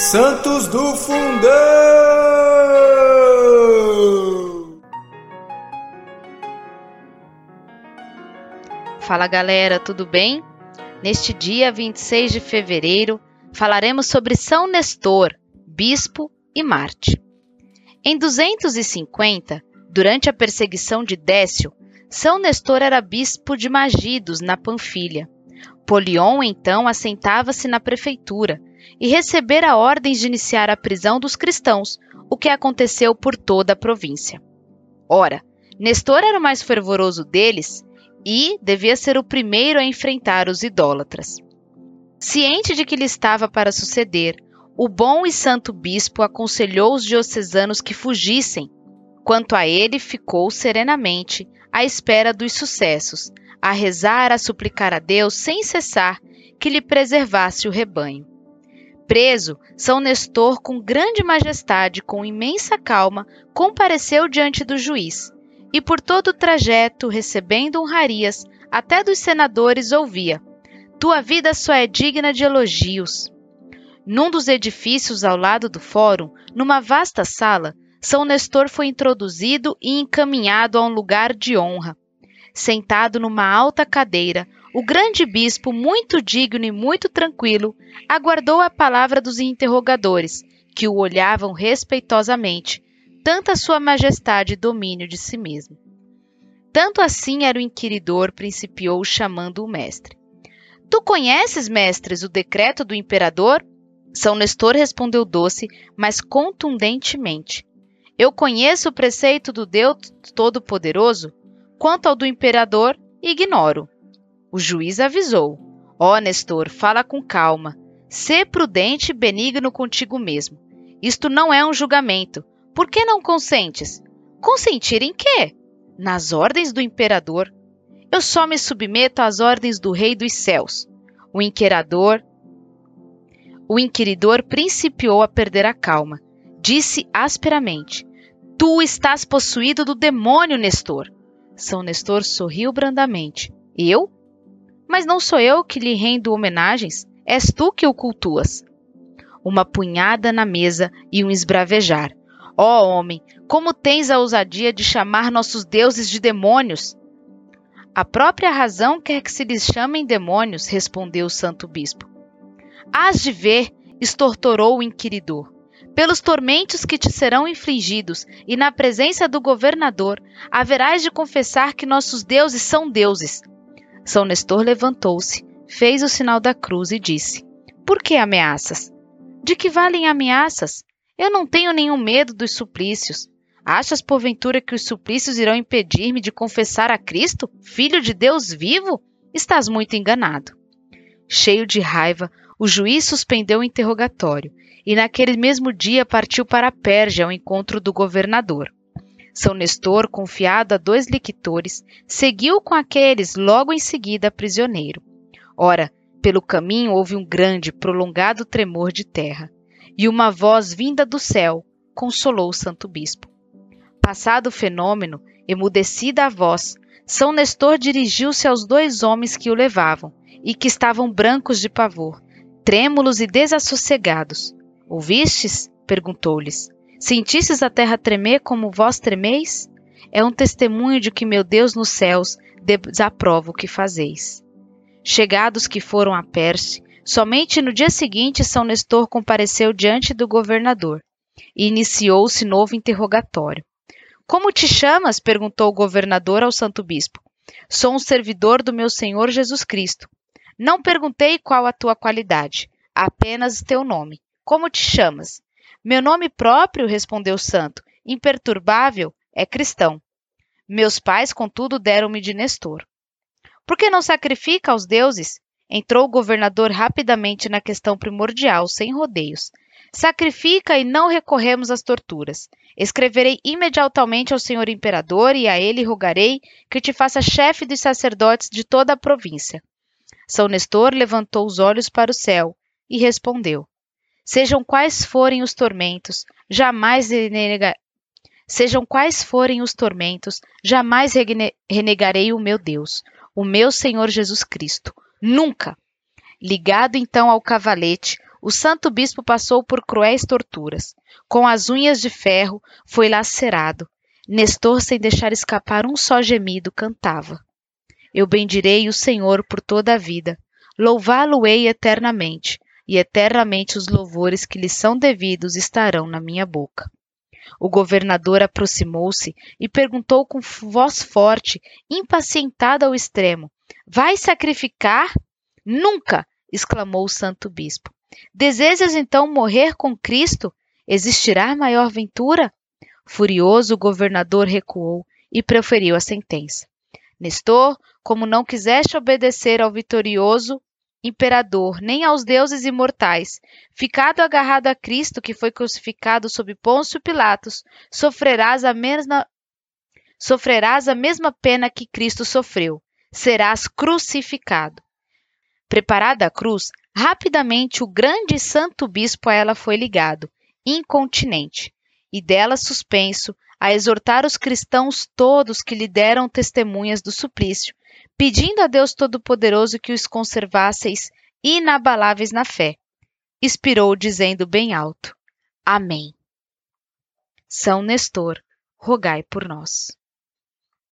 Santos do Fundão! Fala galera, tudo bem? Neste dia 26 de fevereiro, falaremos sobre São Nestor, bispo e Marte. Em 250, durante a perseguição de Décio, São Nestor era bispo de Magidos, na Panfilha. Polion então assentava-se na prefeitura e recebera ordens de iniciar a prisão dos cristãos, o que aconteceu por toda a província. Ora, Nestor era o mais fervoroso deles e devia ser o primeiro a enfrentar os idólatras. Ciente de que lhe estava para suceder, o bom e santo bispo aconselhou os diocesanos que fugissem. Quanto a ele, ficou serenamente à espera dos sucessos, a rezar, a suplicar a Deus sem cessar que lhe preservasse o rebanho. Preso, São Nestor, com grande majestade, com imensa calma, compareceu diante do juiz, e por todo o trajeto, recebendo honrarias, até dos senadores ouvia: Tua vida só é digna de elogios. Num dos edifícios ao lado do fórum, numa vasta sala, São Nestor foi introduzido e encaminhado a um lugar de honra. Sentado numa alta cadeira, o grande bispo, muito digno e muito tranquilo, aguardou a palavra dos interrogadores, que o olhavam respeitosamente, tanta sua majestade e domínio de si mesmo. Tanto assim era o inquiridor, principiou chamando o mestre. Tu conheces, mestres, o decreto do imperador? São Nestor respondeu doce, mas contundentemente. Eu conheço o preceito do Deus Todo-Poderoso, quanto ao do imperador, ignoro. O juiz avisou: Ó oh, Nestor, fala com calma. Sê prudente e benigno contigo mesmo. Isto não é um julgamento. Por que não consentes? Consentir em quê? Nas ordens do imperador. Eu só me submeto às ordens do rei dos céus. O inquirador, o inquiridor principiou a perder a calma. Disse asperamente: Tu estás possuído do demônio, Nestor. São Nestor sorriu brandamente. Eu? Mas não sou eu que lhe rendo homenagens, és tu que o cultuas. Uma punhada na mesa e um esbravejar. Ó oh, homem, como tens a ousadia de chamar nossos deuses de demônios? A própria razão quer que se lhes chamem demônios, respondeu o santo bispo. Hás de ver, estortorou o inquiridor. Pelos tormentos que te serão infligidos e na presença do governador, haverás de confessar que nossos deuses são deuses, são Nestor levantou-se, fez o sinal da cruz e disse: Por que ameaças? De que valem ameaças? Eu não tenho nenhum medo dos suplícios. Achas, porventura, que os suplícios irão impedir-me de confessar a Cristo, Filho de Deus vivo? Estás muito enganado. Cheio de raiva, o juiz suspendeu o interrogatório e, naquele mesmo dia, partiu para a Pérgia ao encontro do governador. São Nestor, confiado a dois lictores, seguiu com aqueles logo em seguida prisioneiro. Ora, pelo caminho houve um grande, prolongado tremor de terra, e uma voz vinda do céu consolou o santo bispo. Passado o fenômeno, emudecida a voz, São Nestor dirigiu-se aos dois homens que o levavam, e que estavam brancos de pavor, trêmulos e desassossegados. Ouvistes? perguntou-lhes. Sentistes a terra tremer como vós tremeis? É um testemunho de que meu Deus nos céus desaprova o que fazeis. Chegados que foram a Perse, somente no dia seguinte São Nestor compareceu diante do governador e iniciou-se novo interrogatório. Como te chamas? perguntou o governador ao santo bispo. Sou um servidor do meu Senhor Jesus Cristo. Não perguntei qual a tua qualidade, apenas teu nome. Como te chamas? Meu nome próprio, respondeu o santo, imperturbável, é cristão. Meus pais, contudo, deram-me de Nestor. Por que não sacrifica aos deuses? Entrou o governador rapidamente na questão primordial, sem rodeios. Sacrifica e não recorremos às torturas. Escreverei imediatamente ao senhor imperador e a ele rogarei que te faça chefe dos sacerdotes de toda a província. São Nestor levantou os olhos para o céu e respondeu: Sejam quais forem os tormentos, jamais renega... Sejam quais forem os tormentos, jamais renegarei o meu Deus, o meu Senhor Jesus Cristo. Nunca! Ligado então ao cavalete, o santo bispo passou por cruéis torturas. Com as unhas de ferro foi lacerado. Nestor, sem deixar escapar um só gemido, cantava: Eu bendirei o Senhor por toda a vida. Louvá-lo-ei eternamente, e eternamente os louvores que lhe são devidos estarão na minha boca. O governador aproximou-se e perguntou com voz forte, impacientada ao extremo: Vai sacrificar? Nunca! exclamou o santo bispo. Desejas então morrer com Cristo? Existirá maior ventura? Furioso, o governador recuou e proferiu a sentença. Nestor, como não quiseste obedecer ao vitorioso imperador, nem aos deuses imortais, ficado agarrado a Cristo que foi crucificado sob Pôncio Pilatos, sofrerás a mesma sofrerás a mesma pena que Cristo sofreu. Serás crucificado. Preparada a cruz, rapidamente o grande santo bispo a ela foi ligado, incontinente, e dela suspenso, a exortar os cristãos todos que lhe deram testemunhas do suplício, pedindo a Deus Todo-Poderoso que os conservasseis inabaláveis na fé. Expirou dizendo bem alto: Amém. São Nestor, rogai por nós.